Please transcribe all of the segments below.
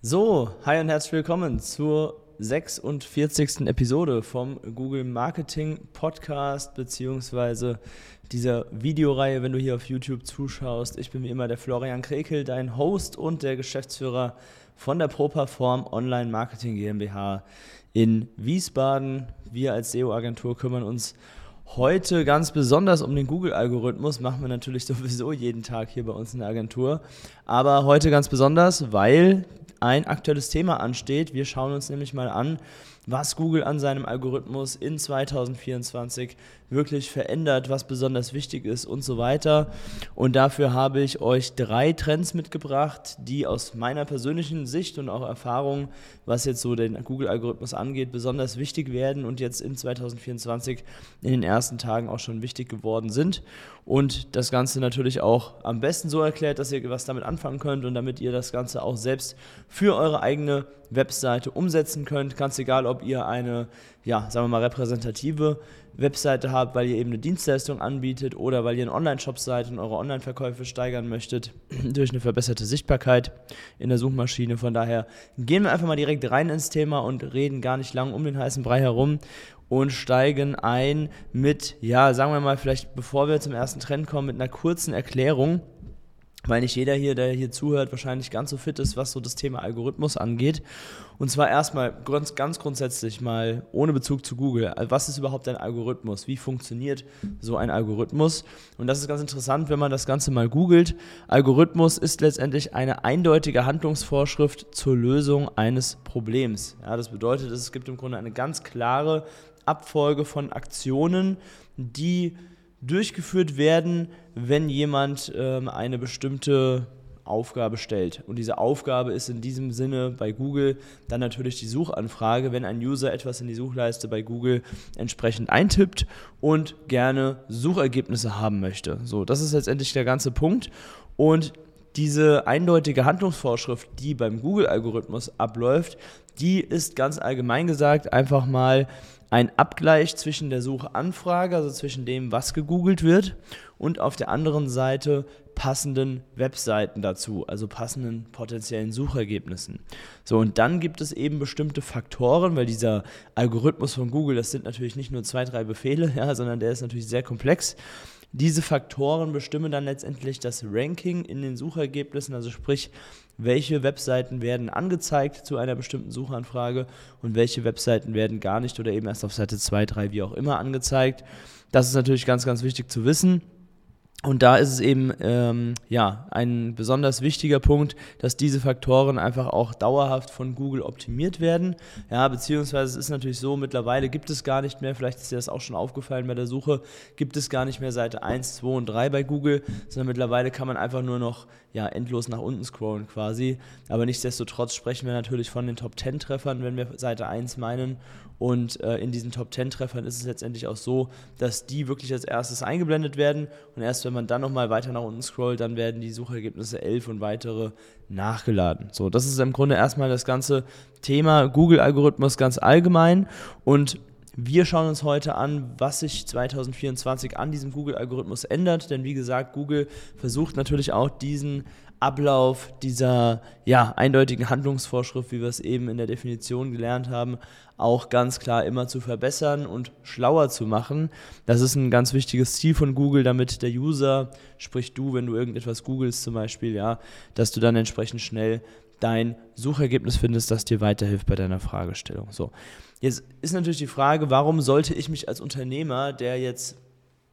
So, hi und herzlich willkommen zur 46. Episode vom Google Marketing Podcast beziehungsweise dieser Videoreihe, wenn du hier auf YouTube zuschaust. Ich bin wie immer der Florian Krekel, dein Host und der Geschäftsführer von der ProPerform Online Marketing GmbH in Wiesbaden. Wir als SEO-Agentur kümmern uns heute ganz besonders um den Google-Algorithmus. Machen wir natürlich sowieso jeden Tag hier bei uns in der Agentur. Aber heute ganz besonders, weil ein aktuelles Thema ansteht. Wir schauen uns nämlich mal an, was Google an seinem Algorithmus in 2024 wirklich verändert, was besonders wichtig ist und so weiter. Und dafür habe ich euch drei Trends mitgebracht, die aus meiner persönlichen Sicht und auch Erfahrung, was jetzt so den Google-Algorithmus angeht, besonders wichtig werden und jetzt in 2024 in den ersten Tagen auch schon wichtig geworden sind. Und das Ganze natürlich auch am besten so erklärt, dass ihr was damit anfangen könnt und damit ihr das Ganze auch selbst für eure eigene Webseite umsetzen könnt. Ganz egal, ob ihr eine, ja, sagen wir mal, repräsentative Webseite habt, weil ihr eben eine Dienstleistung anbietet oder weil ihr einen Online-Shop seid und eure Online-Verkäufe steigern möchtet durch eine verbesserte Sichtbarkeit in der Suchmaschine. Von daher gehen wir einfach mal direkt rein ins Thema und reden gar nicht lang um den heißen Brei herum und steigen ein mit, ja, sagen wir mal, vielleicht bevor wir zum ersten Trend kommen, mit einer kurzen Erklärung weil nicht jeder hier, der hier zuhört, wahrscheinlich ganz so fit ist, was so das Thema Algorithmus angeht. Und zwar erstmal ganz, ganz grundsätzlich mal ohne Bezug zu Google. Was ist überhaupt ein Algorithmus? Wie funktioniert so ein Algorithmus? Und das ist ganz interessant, wenn man das Ganze mal googelt. Algorithmus ist letztendlich eine eindeutige Handlungsvorschrift zur Lösung eines Problems. Ja, das bedeutet, es gibt im Grunde eine ganz klare Abfolge von Aktionen, die durchgeführt werden, wenn jemand ähm, eine bestimmte Aufgabe stellt. Und diese Aufgabe ist in diesem Sinne bei Google dann natürlich die Suchanfrage, wenn ein User etwas in die Suchleiste bei Google entsprechend eintippt und gerne Suchergebnisse haben möchte. So, das ist letztendlich der ganze Punkt. Und diese eindeutige Handlungsvorschrift, die beim Google-Algorithmus abläuft, die ist ganz allgemein gesagt einfach mal ein Abgleich zwischen der Suchanfrage, also zwischen dem, was gegoogelt wird, und auf der anderen Seite passenden Webseiten dazu, also passenden potenziellen Suchergebnissen. So, und dann gibt es eben bestimmte Faktoren, weil dieser Algorithmus von Google, das sind natürlich nicht nur zwei, drei Befehle, ja, sondern der ist natürlich sehr komplex. Diese Faktoren bestimmen dann letztendlich das Ranking in den Suchergebnissen, also sprich, welche Webseiten werden angezeigt zu einer bestimmten Suchanfrage und welche Webseiten werden gar nicht oder eben erst auf Seite 2, 3, wie auch immer angezeigt. Das ist natürlich ganz, ganz wichtig zu wissen. Und da ist es eben ähm, ja, ein besonders wichtiger Punkt, dass diese Faktoren einfach auch dauerhaft von Google optimiert werden. Ja, beziehungsweise es ist natürlich so, mittlerweile gibt es gar nicht mehr, vielleicht ist dir das auch schon aufgefallen bei der Suche, gibt es gar nicht mehr Seite 1, 2 und 3 bei Google, sondern mittlerweile kann man einfach nur noch ja, endlos nach unten scrollen quasi. Aber nichtsdestotrotz sprechen wir natürlich von den Top 10 Treffern, wenn wir Seite 1 meinen. Und äh, in diesen Top 10 Treffern ist es letztendlich auch so, dass die wirklich als erstes eingeblendet werden. Und erst wenn man dann nochmal weiter nach unten scrollt, dann werden die Suchergebnisse 11 und weitere nachgeladen. So, das ist im Grunde erstmal das ganze Thema Google-Algorithmus ganz allgemein. Und wir schauen uns heute an, was sich 2024 an diesem Google-Algorithmus ändert, denn wie gesagt, Google versucht natürlich auch diesen Ablauf dieser ja, eindeutigen Handlungsvorschrift, wie wir es eben in der Definition gelernt haben, auch ganz klar immer zu verbessern und schlauer zu machen. Das ist ein ganz wichtiges Ziel von Google, damit der User, sprich du, wenn du irgendetwas googelst zum Beispiel, ja, dass du dann entsprechend schnell dein Suchergebnis findest, das dir weiterhilft bei deiner Fragestellung. So. Jetzt ist natürlich die Frage, warum sollte ich mich als Unternehmer, der jetzt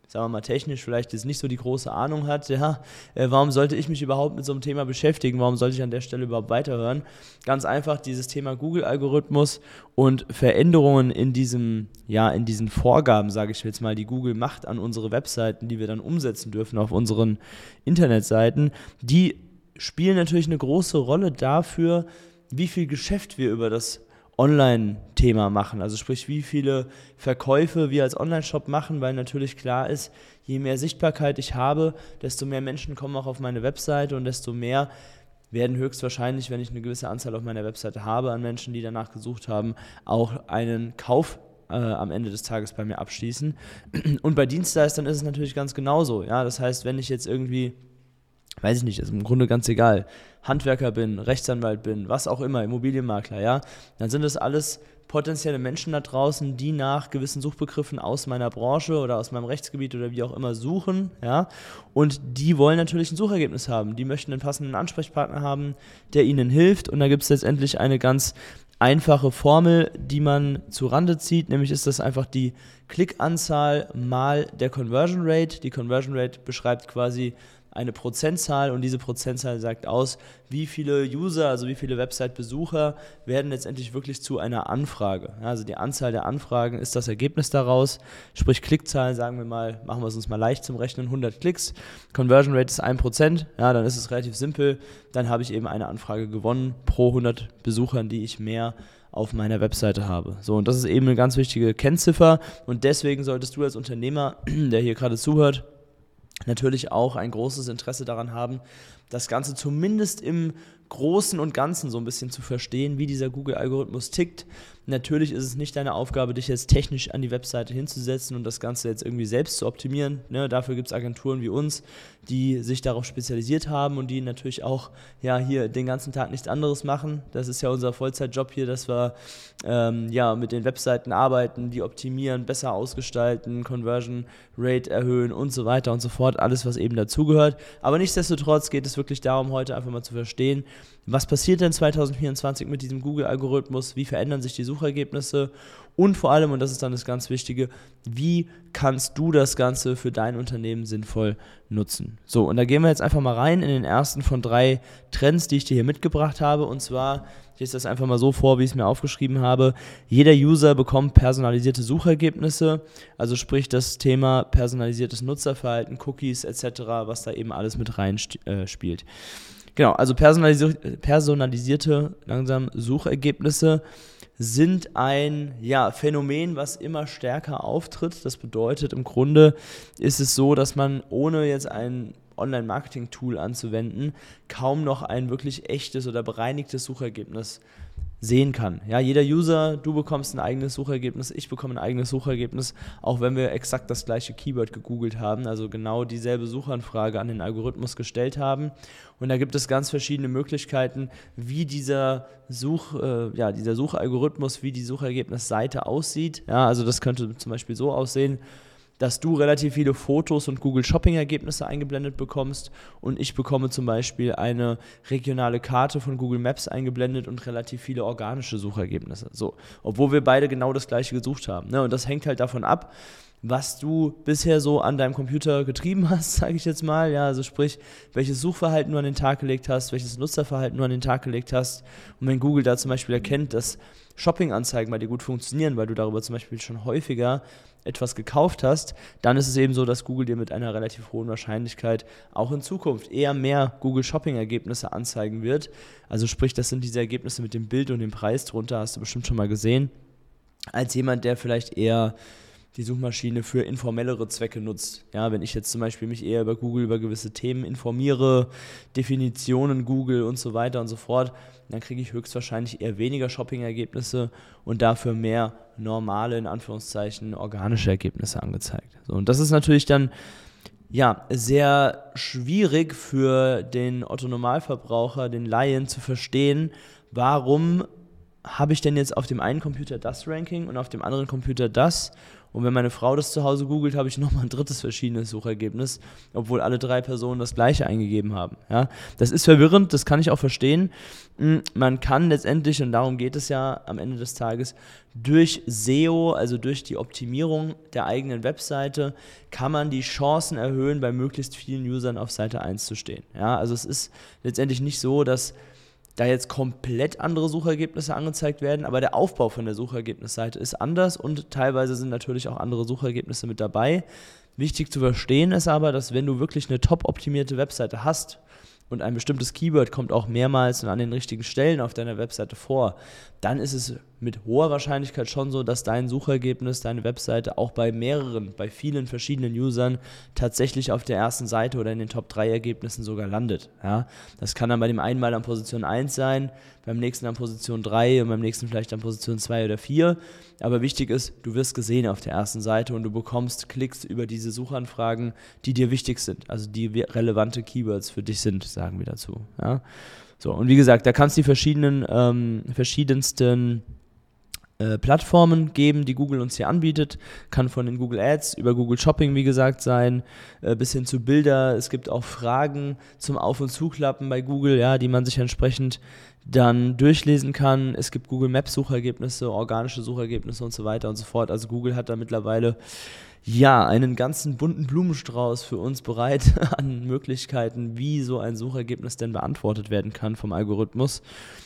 sagen wir mal, technisch vielleicht jetzt nicht so die große Ahnung hat, ja, äh, warum sollte ich mich überhaupt mit so einem Thema beschäftigen? Warum sollte ich an der Stelle überhaupt weiterhören? Ganz einfach dieses Thema Google-Algorithmus und Veränderungen in diesem, ja, in diesen Vorgaben, sage ich jetzt mal, die Google macht an unsere Webseiten, die wir dann umsetzen dürfen auf unseren Internetseiten, die spielen natürlich eine große Rolle dafür, wie viel Geschäft wir über das Online-Thema machen. Also sprich, wie viele Verkäufe wir als Online-Shop machen, weil natürlich klar ist, je mehr Sichtbarkeit ich habe, desto mehr Menschen kommen auch auf meine Webseite und desto mehr werden höchstwahrscheinlich, wenn ich eine gewisse Anzahl auf meiner Webseite habe an Menschen, die danach gesucht haben, auch einen Kauf äh, am Ende des Tages bei mir abschließen. Und bei Dienstleistern ist es natürlich ganz genauso. Ja, das heißt, wenn ich jetzt irgendwie weiß ich nicht, ist im Grunde ganz egal, Handwerker bin, Rechtsanwalt bin, was auch immer, Immobilienmakler, ja, dann sind das alles potenzielle Menschen da draußen, die nach gewissen Suchbegriffen aus meiner Branche oder aus meinem Rechtsgebiet oder wie auch immer suchen, ja, und die wollen natürlich ein Suchergebnis haben, die möchten einen passenden Ansprechpartner haben, der ihnen hilft. Und da gibt es letztendlich eine ganz einfache Formel, die man zu Rande zieht, nämlich ist das einfach die Klickanzahl mal der Conversion Rate. Die Conversion Rate beschreibt quasi eine Prozentzahl und diese Prozentzahl sagt aus, wie viele User, also wie viele Website-Besucher werden letztendlich wirklich zu einer Anfrage. Also die Anzahl der Anfragen ist das Ergebnis daraus, sprich Klickzahlen, sagen wir mal, machen wir es uns mal leicht zum Rechnen, 100 Klicks, Conversion Rate ist 1%, ja, dann ist es relativ simpel, dann habe ich eben eine Anfrage gewonnen pro 100 Besuchern, die ich mehr auf meiner Webseite habe. So, und das ist eben eine ganz wichtige Kennziffer. Und deswegen solltest du als Unternehmer, der hier gerade zuhört, natürlich auch ein großes Interesse daran haben, das Ganze zumindest im Großen und Ganzen so ein bisschen zu verstehen, wie dieser Google-Algorithmus tickt. Natürlich ist es nicht deine Aufgabe, dich jetzt technisch an die Webseite hinzusetzen und das Ganze jetzt irgendwie selbst zu optimieren. Ne, dafür gibt es Agenturen wie uns, die sich darauf spezialisiert haben und die natürlich auch ja, hier den ganzen Tag nichts anderes machen. Das ist ja unser Vollzeitjob hier, dass wir ähm, ja, mit den Webseiten arbeiten, die optimieren, besser ausgestalten, Conversion Rate erhöhen und so weiter und so fort. Alles, was eben dazugehört. Aber nichtsdestotrotz geht es wirklich darum, heute einfach mal zu verstehen, was passiert denn 2024 mit diesem Google-Algorithmus? Wie verändern sich die Suchergebnisse? Und vor allem, und das ist dann das ganz Wichtige, wie kannst du das Ganze für dein Unternehmen sinnvoll nutzen? So, und da gehen wir jetzt einfach mal rein in den ersten von drei Trends, die ich dir hier mitgebracht habe. Und zwar, ich lese das einfach mal so vor, wie ich es mir aufgeschrieben habe. Jeder User bekommt personalisierte Suchergebnisse, also sprich das Thema personalisiertes Nutzerverhalten, Cookies etc., was da eben alles mit rein äh, spielt. Genau, also personalisierte, personalisierte langsam Suchergebnisse sind ein ja, Phänomen, was immer stärker auftritt. Das bedeutet, im Grunde ist es so, dass man ohne jetzt ein Online-Marketing-Tool anzuwenden, kaum noch ein wirklich echtes oder bereinigtes Suchergebnis sehen kann. Ja, jeder User, du bekommst ein eigenes Suchergebnis, ich bekomme ein eigenes Suchergebnis, auch wenn wir exakt das gleiche Keyword gegoogelt haben, also genau dieselbe Suchanfrage an den Algorithmus gestellt haben. Und da gibt es ganz verschiedene Möglichkeiten, wie dieser Such, äh, ja, dieser Suchalgorithmus, wie die Suchergebnisseite aussieht. Ja, also das könnte zum Beispiel so aussehen dass du relativ viele Fotos und Google Shopping Ergebnisse eingeblendet bekommst und ich bekomme zum Beispiel eine regionale Karte von Google Maps eingeblendet und relativ viele organische Suchergebnisse. So, obwohl wir beide genau das gleiche gesucht haben. Ne? Und das hängt halt davon ab, was du bisher so an deinem Computer getrieben hast, sage ich jetzt mal. Ja, also sprich, welches Suchverhalten du an den Tag gelegt hast, welches Nutzerverhalten du an den Tag gelegt hast. Und wenn Google da zum Beispiel erkennt, dass Shopping-Anzeigen bei dir gut funktionieren, weil du darüber zum Beispiel schon häufiger etwas gekauft hast, dann ist es eben so, dass Google dir mit einer relativ hohen Wahrscheinlichkeit auch in Zukunft eher mehr Google Shopping Ergebnisse anzeigen wird. Also sprich, das sind diese Ergebnisse mit dem Bild und dem Preis drunter, hast du bestimmt schon mal gesehen, als jemand, der vielleicht eher die Suchmaschine für informellere Zwecke nutzt. Ja, wenn ich jetzt zum Beispiel mich eher über Google über gewisse Themen informiere, Definitionen Google und so weiter und so fort, dann kriege ich höchstwahrscheinlich eher weniger Shopping-Ergebnisse und dafür mehr normale, in Anführungszeichen, organische Ergebnisse angezeigt. So, und das ist natürlich dann ja, sehr schwierig für den Otto-Normalverbraucher, den Laien zu verstehen, warum habe ich denn jetzt auf dem einen Computer das Ranking und auf dem anderen Computer das und wenn meine Frau das zu Hause googelt, habe ich nochmal ein drittes verschiedenes Suchergebnis, obwohl alle drei Personen das gleiche eingegeben haben. Ja? Das ist verwirrend, das kann ich auch verstehen. Hm, man kann letztendlich, und darum geht es ja am Ende des Tages, durch SEO, also durch die Optimierung der eigenen Webseite, kann man die Chancen erhöhen, bei möglichst vielen Usern auf Seite 1 zu stehen. Ja? Also es ist letztendlich nicht so, dass da jetzt komplett andere Suchergebnisse angezeigt werden, aber der Aufbau von der Suchergebnisseite ist anders und teilweise sind natürlich auch andere Suchergebnisse mit dabei. Wichtig zu verstehen ist aber, dass wenn du wirklich eine top optimierte Webseite hast und ein bestimmtes Keyword kommt auch mehrmals und an den richtigen Stellen auf deiner Webseite vor, dann ist es mit hoher Wahrscheinlichkeit schon so, dass dein Suchergebnis, deine Webseite auch bei mehreren, bei vielen verschiedenen Usern tatsächlich auf der ersten Seite oder in den Top 3 Ergebnissen sogar landet. Ja? Das kann dann bei dem einen mal an Position 1 sein, beim nächsten an Position 3 und beim nächsten vielleicht an Position 2 oder 4. Aber wichtig ist, du wirst gesehen auf der ersten Seite und du bekommst Klicks über diese Suchanfragen, die dir wichtig sind, also die relevante Keywords für dich sind, sagen wir dazu. Ja? So, und wie gesagt, da kannst du die verschiedenen, ähm, verschiedensten äh, Plattformen geben, die Google uns hier anbietet. Kann von den Google Ads über Google Shopping, wie gesagt, sein, äh, bis hin zu Bilder. Es gibt auch Fragen zum Auf- und Zuklappen bei Google, ja, die man sich entsprechend dann durchlesen kann. Es gibt Google Maps Suchergebnisse, organische Suchergebnisse und so weiter und so fort. Also Google hat da mittlerweile ja, einen ganzen bunten Blumenstrauß für uns bereit an Möglichkeiten, wie so ein Suchergebnis denn beantwortet werden kann vom Algorithmus.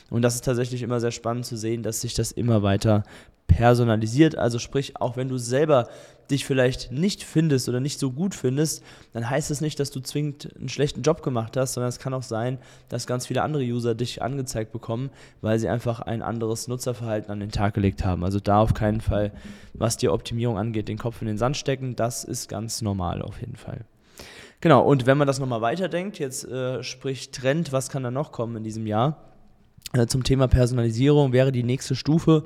Und das ist tatsächlich immer sehr spannend zu sehen, dass sich das immer weiter personalisiert. Also sprich, auch wenn du selber dich vielleicht nicht findest oder nicht so gut findest, dann heißt es nicht, dass du zwingend einen schlechten Job gemacht hast, sondern es kann auch sein, dass ganz viele andere User dich angezeigt bekommen, weil sie einfach ein anderes Nutzerverhalten an den Tag gelegt haben. Also da auf keinen Fall, was die Optimierung angeht, den Kopf in den Sand stecken. Das ist ganz normal auf jeden Fall. Genau, und wenn man das nochmal weiterdenkt, jetzt äh, sprich Trend, was kann da noch kommen in diesem Jahr? Äh, zum Thema Personalisierung wäre die nächste Stufe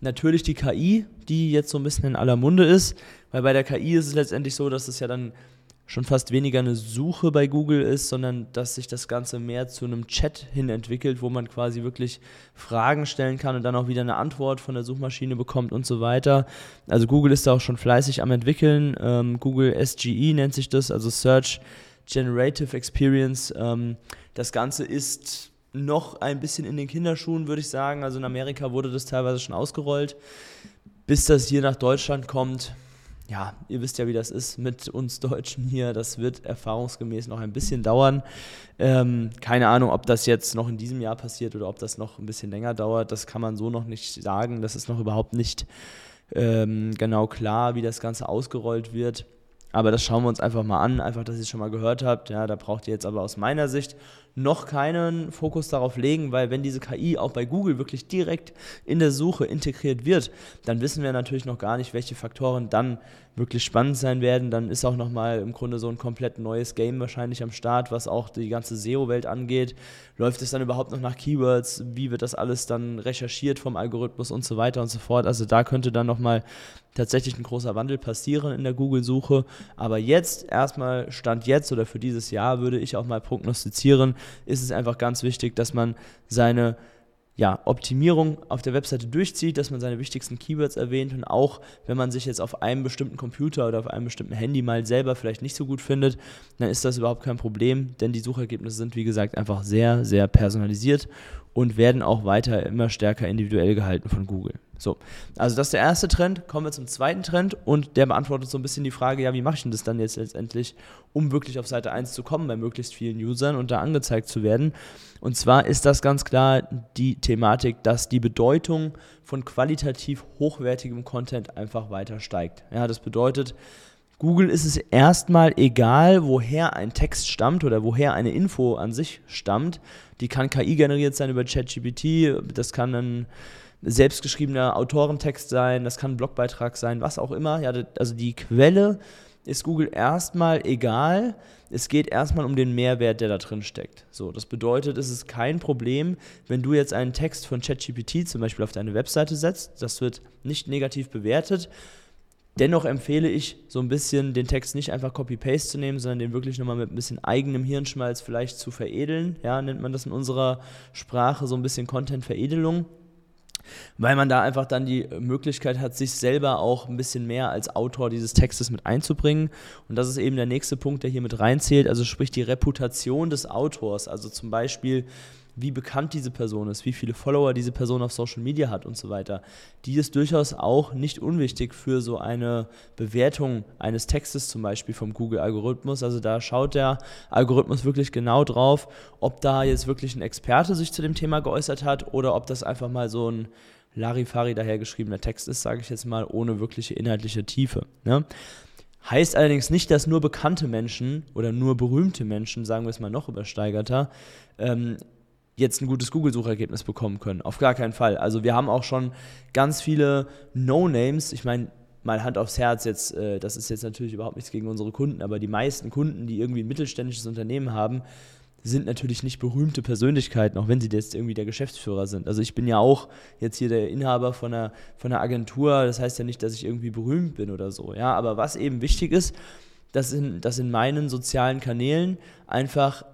natürlich die KI, die jetzt so ein bisschen in aller Munde ist, weil bei der KI ist es letztendlich so, dass es ja dann schon fast weniger eine Suche bei Google ist, sondern dass sich das Ganze mehr zu einem Chat hin entwickelt, wo man quasi wirklich Fragen stellen kann und dann auch wieder eine Antwort von der Suchmaschine bekommt und so weiter. Also Google ist da auch schon fleißig am entwickeln. Ähm, Google SGE nennt sich das, also Search Generative Experience. Ähm, das Ganze ist noch ein bisschen in den Kinderschuhen, würde ich sagen. Also in Amerika wurde das teilweise schon ausgerollt. Bis das hier nach Deutschland kommt, ja, ihr wisst ja, wie das ist mit uns Deutschen hier. Das wird erfahrungsgemäß noch ein bisschen dauern. Ähm, keine Ahnung, ob das jetzt noch in diesem Jahr passiert oder ob das noch ein bisschen länger dauert. Das kann man so noch nicht sagen. Das ist noch überhaupt nicht ähm, genau klar, wie das Ganze ausgerollt wird. Aber das schauen wir uns einfach mal an, einfach, dass ihr es schon mal gehört habt. Ja, da braucht ihr jetzt aber aus meiner Sicht noch keinen Fokus darauf legen, weil wenn diese KI auch bei Google wirklich direkt in der Suche integriert wird, dann wissen wir natürlich noch gar nicht, welche Faktoren dann wirklich spannend sein werden. Dann ist auch nochmal im Grunde so ein komplett neues Game wahrscheinlich am Start, was auch die ganze SEO-Welt angeht. Läuft es dann überhaupt noch nach Keywords? Wie wird das alles dann recherchiert vom Algorithmus und so weiter und so fort? Also da könnte dann nochmal tatsächlich ein großer Wandel passieren in der Google-Suche. Aber jetzt, erstmal Stand jetzt oder für dieses Jahr würde ich auch mal prognostizieren, ist es einfach ganz wichtig, dass man seine ja, Optimierung auf der Webseite durchzieht, dass man seine wichtigsten Keywords erwähnt und auch wenn man sich jetzt auf einem bestimmten Computer oder auf einem bestimmten Handy mal selber vielleicht nicht so gut findet, dann ist das überhaupt kein Problem, denn die Suchergebnisse sind wie gesagt einfach sehr, sehr personalisiert und werden auch weiter immer stärker individuell gehalten von Google. So, also das ist der erste Trend. Kommen wir zum zweiten Trend und der beantwortet so ein bisschen die Frage, ja, wie mache ich denn das dann jetzt letztendlich, um wirklich auf Seite 1 zu kommen bei möglichst vielen Usern und da angezeigt zu werden. Und zwar ist das ganz klar die Thematik, dass die Bedeutung von qualitativ hochwertigem Content einfach weiter steigt. Ja, das bedeutet, Google ist es erstmal egal, woher ein Text stammt oder woher eine Info an sich stammt. Die kann KI generiert sein über ChatGPT, das kann ein selbstgeschriebener Autorentext sein, das kann ein Blogbeitrag sein, was auch immer. Ja, also die Quelle ist Google erstmal egal. Es geht erstmal um den Mehrwert, der da drin steckt. So, das bedeutet, es ist kein Problem, wenn du jetzt einen Text von ChatGPT zum Beispiel auf deine Webseite setzt. Das wird nicht negativ bewertet. Dennoch empfehle ich, so ein bisschen den Text nicht einfach Copy-Paste zu nehmen, sondern den wirklich nochmal mit ein bisschen eigenem Hirnschmalz vielleicht zu veredeln. Ja, nennt man das in unserer Sprache so ein bisschen Content-Veredelung weil man da einfach dann die Möglichkeit hat, sich selber auch ein bisschen mehr als Autor dieses Textes mit einzubringen. Und das ist eben der nächste Punkt, der hier mit reinzählt, also sprich die Reputation des Autors. Also zum Beispiel, wie bekannt diese Person ist, wie viele Follower diese Person auf Social Media hat und so weiter. Die ist durchaus auch nicht unwichtig für so eine Bewertung eines Textes zum Beispiel vom Google-Algorithmus. Also da schaut der Algorithmus wirklich genau drauf, ob da jetzt wirklich ein Experte sich zu dem Thema geäußert hat oder ob das einfach mal so ein Larifari dahergeschriebener Text ist, sage ich jetzt mal, ohne wirkliche inhaltliche Tiefe. Ne? Heißt allerdings nicht, dass nur bekannte Menschen oder nur berühmte Menschen, sagen wir es mal noch übersteigerter, ähm, jetzt ein gutes Google-Suchergebnis bekommen können. Auf gar keinen Fall. Also wir haben auch schon ganz viele No-Names. Ich meine, mal Hand aufs Herz jetzt, äh, das ist jetzt natürlich überhaupt nichts gegen unsere Kunden, aber die meisten Kunden, die irgendwie ein mittelständisches Unternehmen haben, sind natürlich nicht berühmte Persönlichkeiten, auch wenn sie jetzt irgendwie der Geschäftsführer sind. Also ich bin ja auch jetzt hier der Inhaber von einer, von einer Agentur, das heißt ja nicht, dass ich irgendwie berühmt bin oder so. Ja, aber was eben wichtig ist, dass in, dass in meinen sozialen Kanälen einfach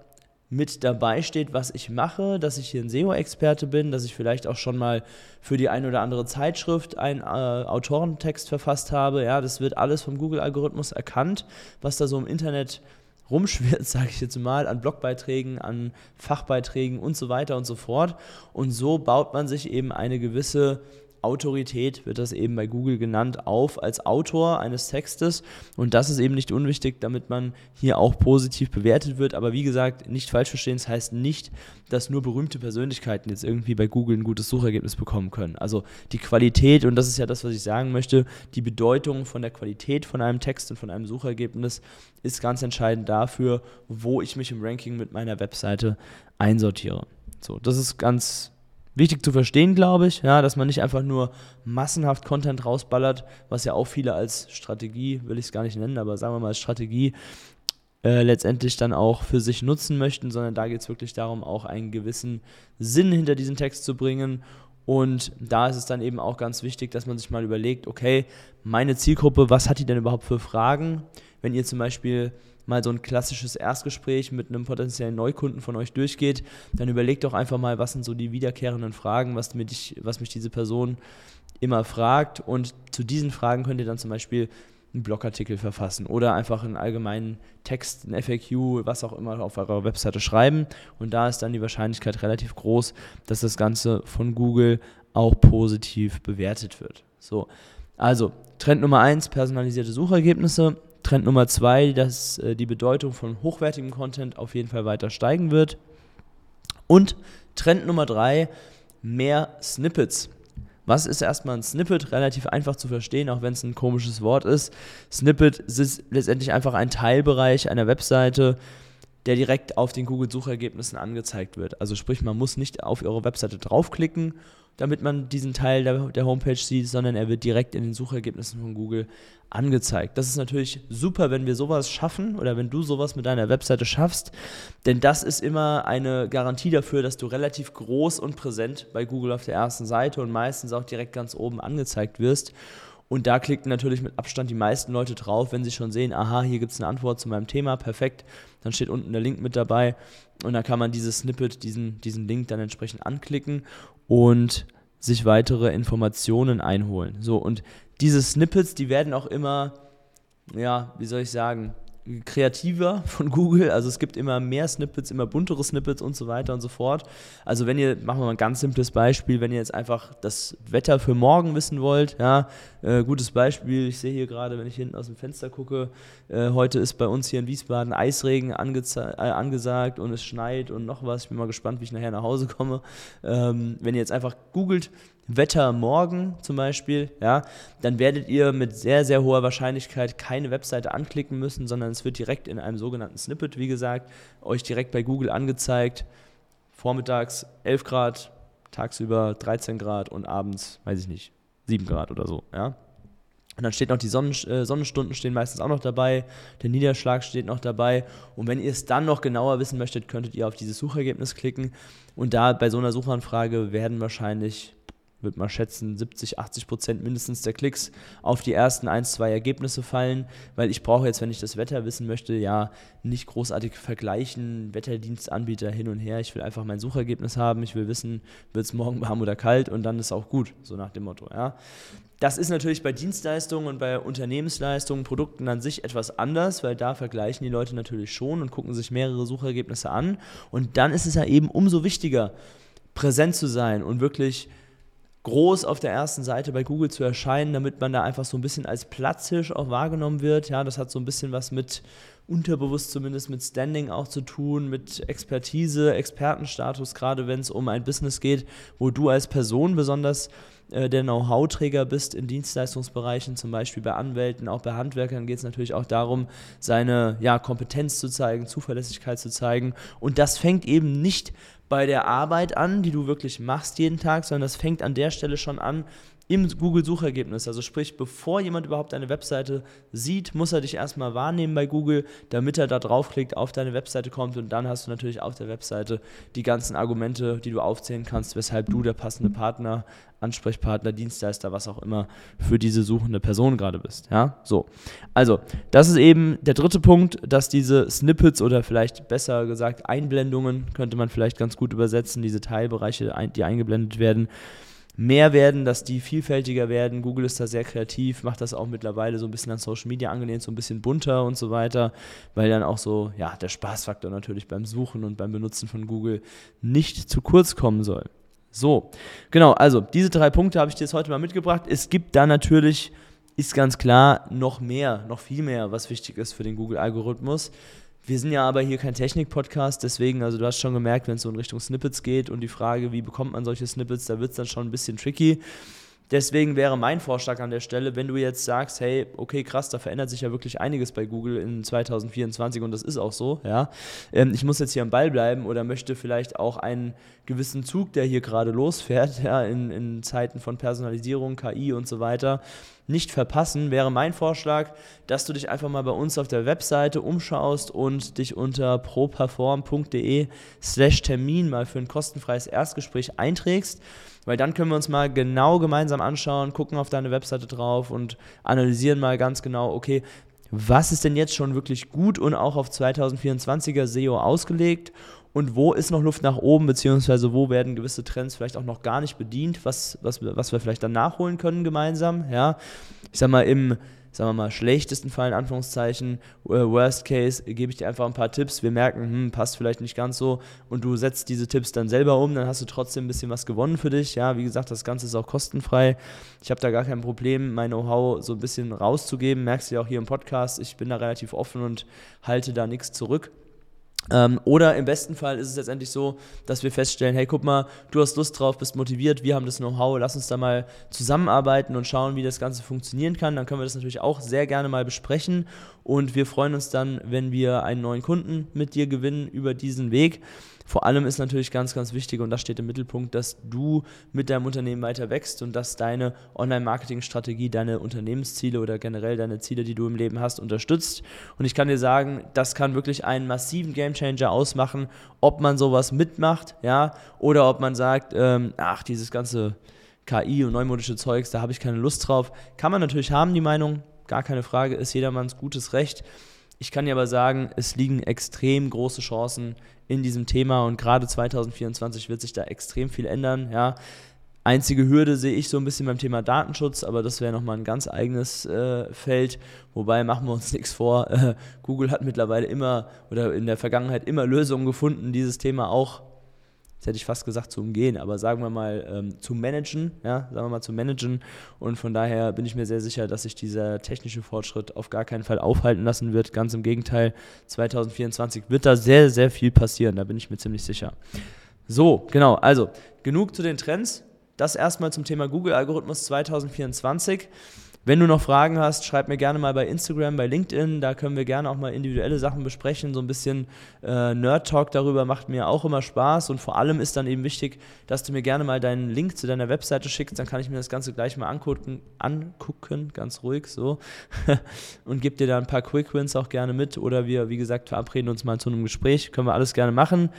mit dabei steht, was ich mache, dass ich hier ein SEO-Experte bin, dass ich vielleicht auch schon mal für die eine oder andere Zeitschrift einen äh, Autorentext verfasst habe. Ja, das wird alles vom Google-Algorithmus erkannt, was da so im Internet rumschwirrt, sage ich jetzt mal, an Blogbeiträgen, an Fachbeiträgen und so weiter und so fort. Und so baut man sich eben eine gewisse Autorität, wird das eben bei Google genannt, auf als Autor eines Textes. Und das ist eben nicht unwichtig, damit man hier auch positiv bewertet wird. Aber wie gesagt, nicht falsch verstehen, das heißt nicht, dass nur berühmte Persönlichkeiten jetzt irgendwie bei Google ein gutes Suchergebnis bekommen können. Also die Qualität, und das ist ja das, was ich sagen möchte, die Bedeutung von der Qualität von einem Text und von einem Suchergebnis ist ganz entscheidend dafür, wo ich mich im Ranking mit meiner Webseite einsortiere. So, das ist ganz wichtig zu verstehen, glaube ich, ja, dass man nicht einfach nur massenhaft Content rausballert, was ja auch viele als Strategie, will ich es gar nicht nennen, aber sagen wir mal als Strategie äh, letztendlich dann auch für sich nutzen möchten, sondern da geht es wirklich darum, auch einen gewissen Sinn hinter diesen Text zu bringen. Und da ist es dann eben auch ganz wichtig, dass man sich mal überlegt, okay, meine Zielgruppe, was hat die denn überhaupt für Fragen? Wenn ihr zum Beispiel mal so ein klassisches Erstgespräch mit einem potenziellen Neukunden von euch durchgeht, dann überlegt doch einfach mal, was sind so die wiederkehrenden Fragen, was, mich, was mich diese Person immer fragt. Und zu diesen Fragen könnt ihr dann zum Beispiel einen Blogartikel verfassen oder einfach einen allgemeinen Text, ein FAQ, was auch immer auf eurer Webseite schreiben. Und da ist dann die Wahrscheinlichkeit relativ groß, dass das Ganze von Google auch positiv bewertet wird. So, also Trend Nummer eins: personalisierte Suchergebnisse. Trend Nummer zwei, dass äh, die Bedeutung von hochwertigem Content auf jeden Fall weiter steigen wird. Und Trend Nummer drei, mehr Snippets. Was ist erstmal ein Snippet? Relativ einfach zu verstehen, auch wenn es ein komisches Wort ist. Snippet ist letztendlich einfach ein Teilbereich einer Webseite, der direkt auf den Google-Suchergebnissen angezeigt wird. Also sprich, man muss nicht auf eure Webseite draufklicken damit man diesen Teil der, der Homepage sieht, sondern er wird direkt in den Suchergebnissen von Google angezeigt. Das ist natürlich super, wenn wir sowas schaffen oder wenn du sowas mit deiner Webseite schaffst, denn das ist immer eine Garantie dafür, dass du relativ groß und präsent bei Google auf der ersten Seite und meistens auch direkt ganz oben angezeigt wirst. Und da klicken natürlich mit Abstand die meisten Leute drauf, wenn sie schon sehen, aha, hier gibt es eine Antwort zu meinem Thema, perfekt. Dann steht unten der Link mit dabei und dann kann man dieses Snippet, diesen, diesen Link dann entsprechend anklicken und sich weitere Informationen einholen. So, und diese Snippets, die werden auch immer, ja, wie soll ich sagen, kreativer von Google. Also es gibt immer mehr Snippets, immer buntere Snippets und so weiter und so fort. Also wenn ihr, machen wir mal ein ganz simples Beispiel, wenn ihr jetzt einfach das Wetter für morgen wissen wollt, ja, äh, gutes Beispiel, ich sehe hier gerade, wenn ich hinten aus dem Fenster gucke, äh, heute ist bei uns hier in Wiesbaden Eisregen äh, angesagt und es schneit und noch was. Ich bin mal gespannt, wie ich nachher nach Hause komme. Ähm, wenn ihr jetzt einfach googelt, Wetter morgen zum Beispiel, ja, dann werdet ihr mit sehr, sehr hoher Wahrscheinlichkeit keine Webseite anklicken müssen, sondern es wird direkt in einem sogenannten Snippet, wie gesagt, euch direkt bei Google angezeigt. Vormittags 11 Grad, tagsüber 13 Grad und abends, weiß ich nicht, 7 Grad oder so, ja. Und dann steht noch die Sonnen, äh, Sonnenstunden stehen meistens auch noch dabei, der Niederschlag steht noch dabei. Und wenn ihr es dann noch genauer wissen möchtet, könntet ihr auf dieses Suchergebnis klicken. Und da bei so einer Suchanfrage werden wahrscheinlich würde mal schätzen, 70, 80 Prozent mindestens der Klicks auf die ersten ein, zwei Ergebnisse fallen, weil ich brauche jetzt, wenn ich das Wetter wissen möchte, ja nicht großartig vergleichen, Wetterdienstanbieter hin und her. Ich will einfach mein Suchergebnis haben, ich will wissen, wird es morgen warm oder kalt und dann ist auch gut, so nach dem Motto. Ja. Das ist natürlich bei Dienstleistungen und bei Unternehmensleistungen, Produkten an sich etwas anders, weil da vergleichen die Leute natürlich schon und gucken sich mehrere Suchergebnisse an. Und dann ist es ja eben umso wichtiger, präsent zu sein und wirklich groß auf der ersten Seite bei Google zu erscheinen, damit man da einfach so ein bisschen als Platzhirsch auch wahrgenommen wird. Ja, das hat so ein bisschen was mit unterbewusst zumindest mit Standing auch zu tun, mit Expertise, Expertenstatus, gerade wenn es um ein Business geht, wo du als Person besonders äh, der Know-how-Träger bist in Dienstleistungsbereichen, zum Beispiel bei Anwälten, auch bei Handwerkern geht es natürlich auch darum, seine ja, Kompetenz zu zeigen, Zuverlässigkeit zu zeigen. Und das fängt eben nicht bei der Arbeit an, die du wirklich machst jeden Tag, sondern das fängt an der Stelle schon an, im Google-Suchergebnis. Also sprich, bevor jemand überhaupt deine Webseite sieht, muss er dich erstmal wahrnehmen bei Google, damit er da draufklickt, auf deine Webseite kommt und dann hast du natürlich auf der Webseite die ganzen Argumente, die du aufzählen kannst, weshalb du der passende Partner, Ansprechpartner, Dienstleister, was auch immer für diese suchende Person gerade bist. Ja, so. Also, das ist eben der dritte Punkt, dass diese Snippets oder vielleicht besser gesagt Einblendungen, könnte man vielleicht ganz gut übersetzen, diese Teilbereiche, die eingeblendet werden, mehr werden, dass die vielfältiger werden. Google ist da sehr kreativ, macht das auch mittlerweile so ein bisschen an Social Media angelehnt, so ein bisschen bunter und so weiter, weil dann auch so, ja, der Spaßfaktor natürlich beim Suchen und beim Benutzen von Google nicht zu kurz kommen soll. So, genau, also diese drei Punkte habe ich dir jetzt heute mal mitgebracht. Es gibt da natürlich, ist ganz klar, noch mehr, noch viel mehr, was wichtig ist für den Google-Algorithmus. Wir sind ja aber hier kein Technik-Podcast, deswegen, also du hast schon gemerkt, wenn es so in Richtung Snippets geht und die Frage, wie bekommt man solche Snippets, da wird es dann schon ein bisschen tricky. Deswegen wäre mein Vorschlag an der Stelle, wenn du jetzt sagst, hey, okay, krass, da verändert sich ja wirklich einiges bei Google in 2024 und das ist auch so, ja. Ähm, ich muss jetzt hier am Ball bleiben oder möchte vielleicht auch einen gewissen Zug, der hier gerade losfährt, ja, in, in Zeiten von Personalisierung, KI und so weiter, nicht verpassen, wäre mein Vorschlag, dass du dich einfach mal bei uns auf der Webseite umschaust und dich unter properform.de slash Termin mal für ein kostenfreies Erstgespräch einträgst weil dann können wir uns mal genau gemeinsam anschauen, gucken auf deine Webseite drauf und analysieren mal ganz genau, okay, was ist denn jetzt schon wirklich gut und auch auf 2024er SEO ausgelegt und wo ist noch Luft nach oben, beziehungsweise wo werden gewisse Trends vielleicht auch noch gar nicht bedient, was, was, was wir vielleicht dann nachholen können gemeinsam. Ja? Ich sag mal, im sagen wir mal, schlechtesten Fall, in Anführungszeichen, äh, Worst Case, gebe ich dir einfach ein paar Tipps. Wir merken, hm, passt vielleicht nicht ganz so und du setzt diese Tipps dann selber um, dann hast du trotzdem ein bisschen was gewonnen für dich. Ja, wie gesagt, das Ganze ist auch kostenfrei. Ich habe da gar kein Problem, mein Know-how so ein bisschen rauszugeben. Merkst du ja auch hier im Podcast, ich bin da relativ offen und halte da nichts zurück. Ähm, oder im besten Fall ist es letztendlich so, dass wir feststellen, hey, guck mal, du hast Lust drauf, bist motiviert, wir haben das Know-how, lass uns da mal zusammenarbeiten und schauen, wie das Ganze funktionieren kann. Dann können wir das natürlich auch sehr gerne mal besprechen und wir freuen uns dann, wenn wir einen neuen Kunden mit dir gewinnen über diesen Weg. Vor allem ist natürlich ganz, ganz wichtig und das steht im Mittelpunkt, dass du mit deinem Unternehmen weiter wächst und dass deine Online-Marketing-Strategie deine Unternehmensziele oder generell deine Ziele, die du im Leben hast, unterstützt. Und ich kann dir sagen, das kann wirklich einen massiven Gamechanger ausmachen, ob man sowas mitmacht, ja, oder ob man sagt, ähm, ach, dieses ganze KI und neumodische Zeugs, da habe ich keine Lust drauf. Kann man natürlich haben, die Meinung, gar keine Frage, ist jedermanns gutes Recht. Ich kann dir aber sagen, es liegen extrem große Chancen in diesem Thema und gerade 2024 wird sich da extrem viel ändern. Ja. Einzige Hürde sehe ich so ein bisschen beim Thema Datenschutz, aber das wäre nochmal ein ganz eigenes äh, Feld. Wobei machen wir uns nichts vor. Äh, Google hat mittlerweile immer oder in der Vergangenheit immer Lösungen gefunden, dieses Thema auch jetzt hätte ich fast gesagt zu umgehen, aber sagen wir mal ähm, zu managen, ja, sagen wir mal zu managen. Und von daher bin ich mir sehr sicher, dass sich dieser technische Fortschritt auf gar keinen Fall aufhalten lassen wird. Ganz im Gegenteil, 2024 wird da sehr, sehr viel passieren, da bin ich mir ziemlich sicher. So, genau, also genug zu den Trends. Das erstmal zum Thema Google-Algorithmus 2024. Wenn du noch Fragen hast, schreib mir gerne mal bei Instagram, bei LinkedIn. Da können wir gerne auch mal individuelle Sachen besprechen. So ein bisschen äh, Nerd-Talk darüber macht mir auch immer Spaß. Und vor allem ist dann eben wichtig, dass du mir gerne mal deinen Link zu deiner Webseite schickst. Dann kann ich mir das Ganze gleich mal angucken, angucken ganz ruhig so. und gib dir da ein paar Quick Wins auch gerne mit. Oder wir, wie gesagt, verabreden uns mal zu einem Gespräch. Können wir alles gerne machen.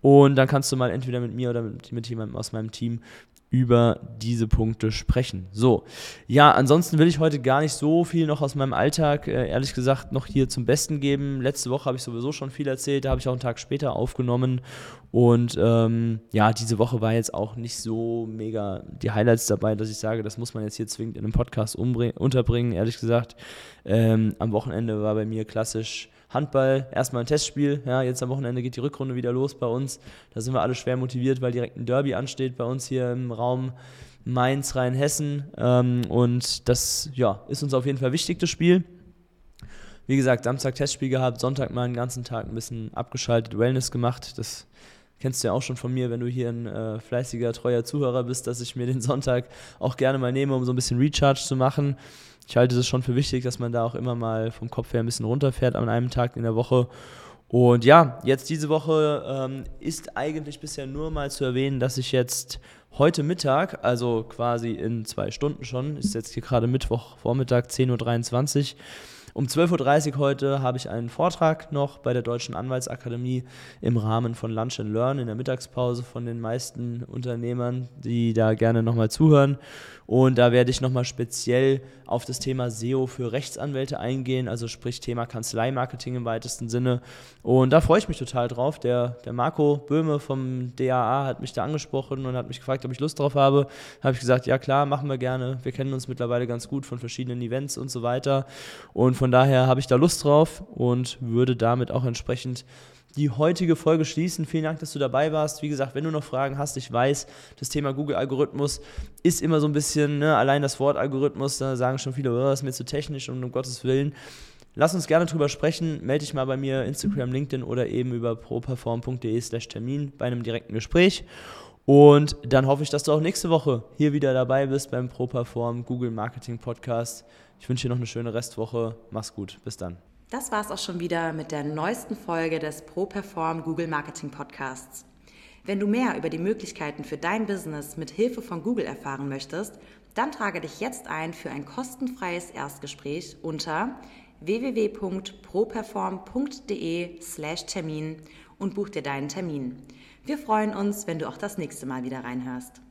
Und dann kannst du mal entweder mit mir oder mit, mit jemandem aus meinem Team über diese Punkte sprechen. So, ja, ansonsten will ich heute gar nicht so viel noch aus meinem Alltag, äh, ehrlich gesagt, noch hier zum Besten geben. Letzte Woche habe ich sowieso schon viel erzählt, da habe ich auch einen Tag später aufgenommen. Und ähm, ja, diese Woche war jetzt auch nicht so mega die Highlights dabei, dass ich sage, das muss man jetzt hier zwingend in einem Podcast unterbringen, ehrlich gesagt. Ähm, am Wochenende war bei mir klassisch Handball, erstmal ein Testspiel. Ja, jetzt am Wochenende geht die Rückrunde wieder los bei uns. Da sind wir alle schwer motiviert, weil direkt ein Derby ansteht bei uns hier im Raum Mainz, Rheinhessen. Ähm, und das ja, ist uns auf jeden Fall wichtig, das Spiel. Wie gesagt, Samstag Testspiel gehabt, Sonntag mal einen ganzen Tag ein bisschen abgeschaltet, Wellness gemacht. Das kennst du ja auch schon von mir, wenn du hier ein äh, fleißiger, treuer Zuhörer bist, dass ich mir den Sonntag auch gerne mal nehme, um so ein bisschen Recharge zu machen. Ich halte es schon für wichtig, dass man da auch immer mal vom Kopf her ein bisschen runterfährt an einem Tag in der Woche. Und ja, jetzt diese Woche ähm, ist eigentlich bisher nur mal zu erwähnen, dass ich jetzt heute Mittag, also quasi in zwei Stunden schon, ist jetzt hier gerade Mittwochvormittag 10.23 Uhr, um 12.30 Uhr heute habe ich einen Vortrag noch bei der Deutschen Anwaltsakademie im Rahmen von Lunch and Learn in der Mittagspause von den meisten Unternehmern, die da gerne nochmal zuhören. Und da werde ich nochmal speziell auf das Thema SEO für Rechtsanwälte eingehen, also sprich Thema Kanzleimarketing im weitesten Sinne. Und da freue ich mich total drauf. Der, der Marco Böhme vom DAA hat mich da angesprochen und hat mich gefragt, ob ich Lust drauf habe. Da habe ich gesagt, ja klar, machen wir gerne. Wir kennen uns mittlerweile ganz gut von verschiedenen Events und so weiter. Und von daher habe ich da Lust drauf und würde damit auch entsprechend die heutige Folge schließen. Vielen Dank, dass du dabei warst. Wie gesagt, wenn du noch Fragen hast, ich weiß, das Thema Google-Algorithmus ist immer so ein bisschen, ne, allein das Wort Algorithmus, da sagen schon viele, oh, ist mir zu technisch und um Gottes Willen. Lass uns gerne drüber sprechen. Melde dich mal bei mir, Instagram, LinkedIn oder eben über properform.de slash Termin bei einem direkten Gespräch. Und dann hoffe ich, dass du auch nächste Woche hier wieder dabei bist beim ProPerform Google Marketing Podcast. Ich wünsche dir noch eine schöne Restwoche. Mach's gut. Bis dann. Das war's auch schon wieder mit der neuesten Folge des ProPerform Google Marketing Podcasts. Wenn du mehr über die Möglichkeiten für dein Business mit Hilfe von Google erfahren möchtest, dann trage dich jetzt ein für ein kostenfreies Erstgespräch unter www.properform.de/termin und buch dir deinen Termin. Wir freuen uns, wenn du auch das nächste Mal wieder reinhörst.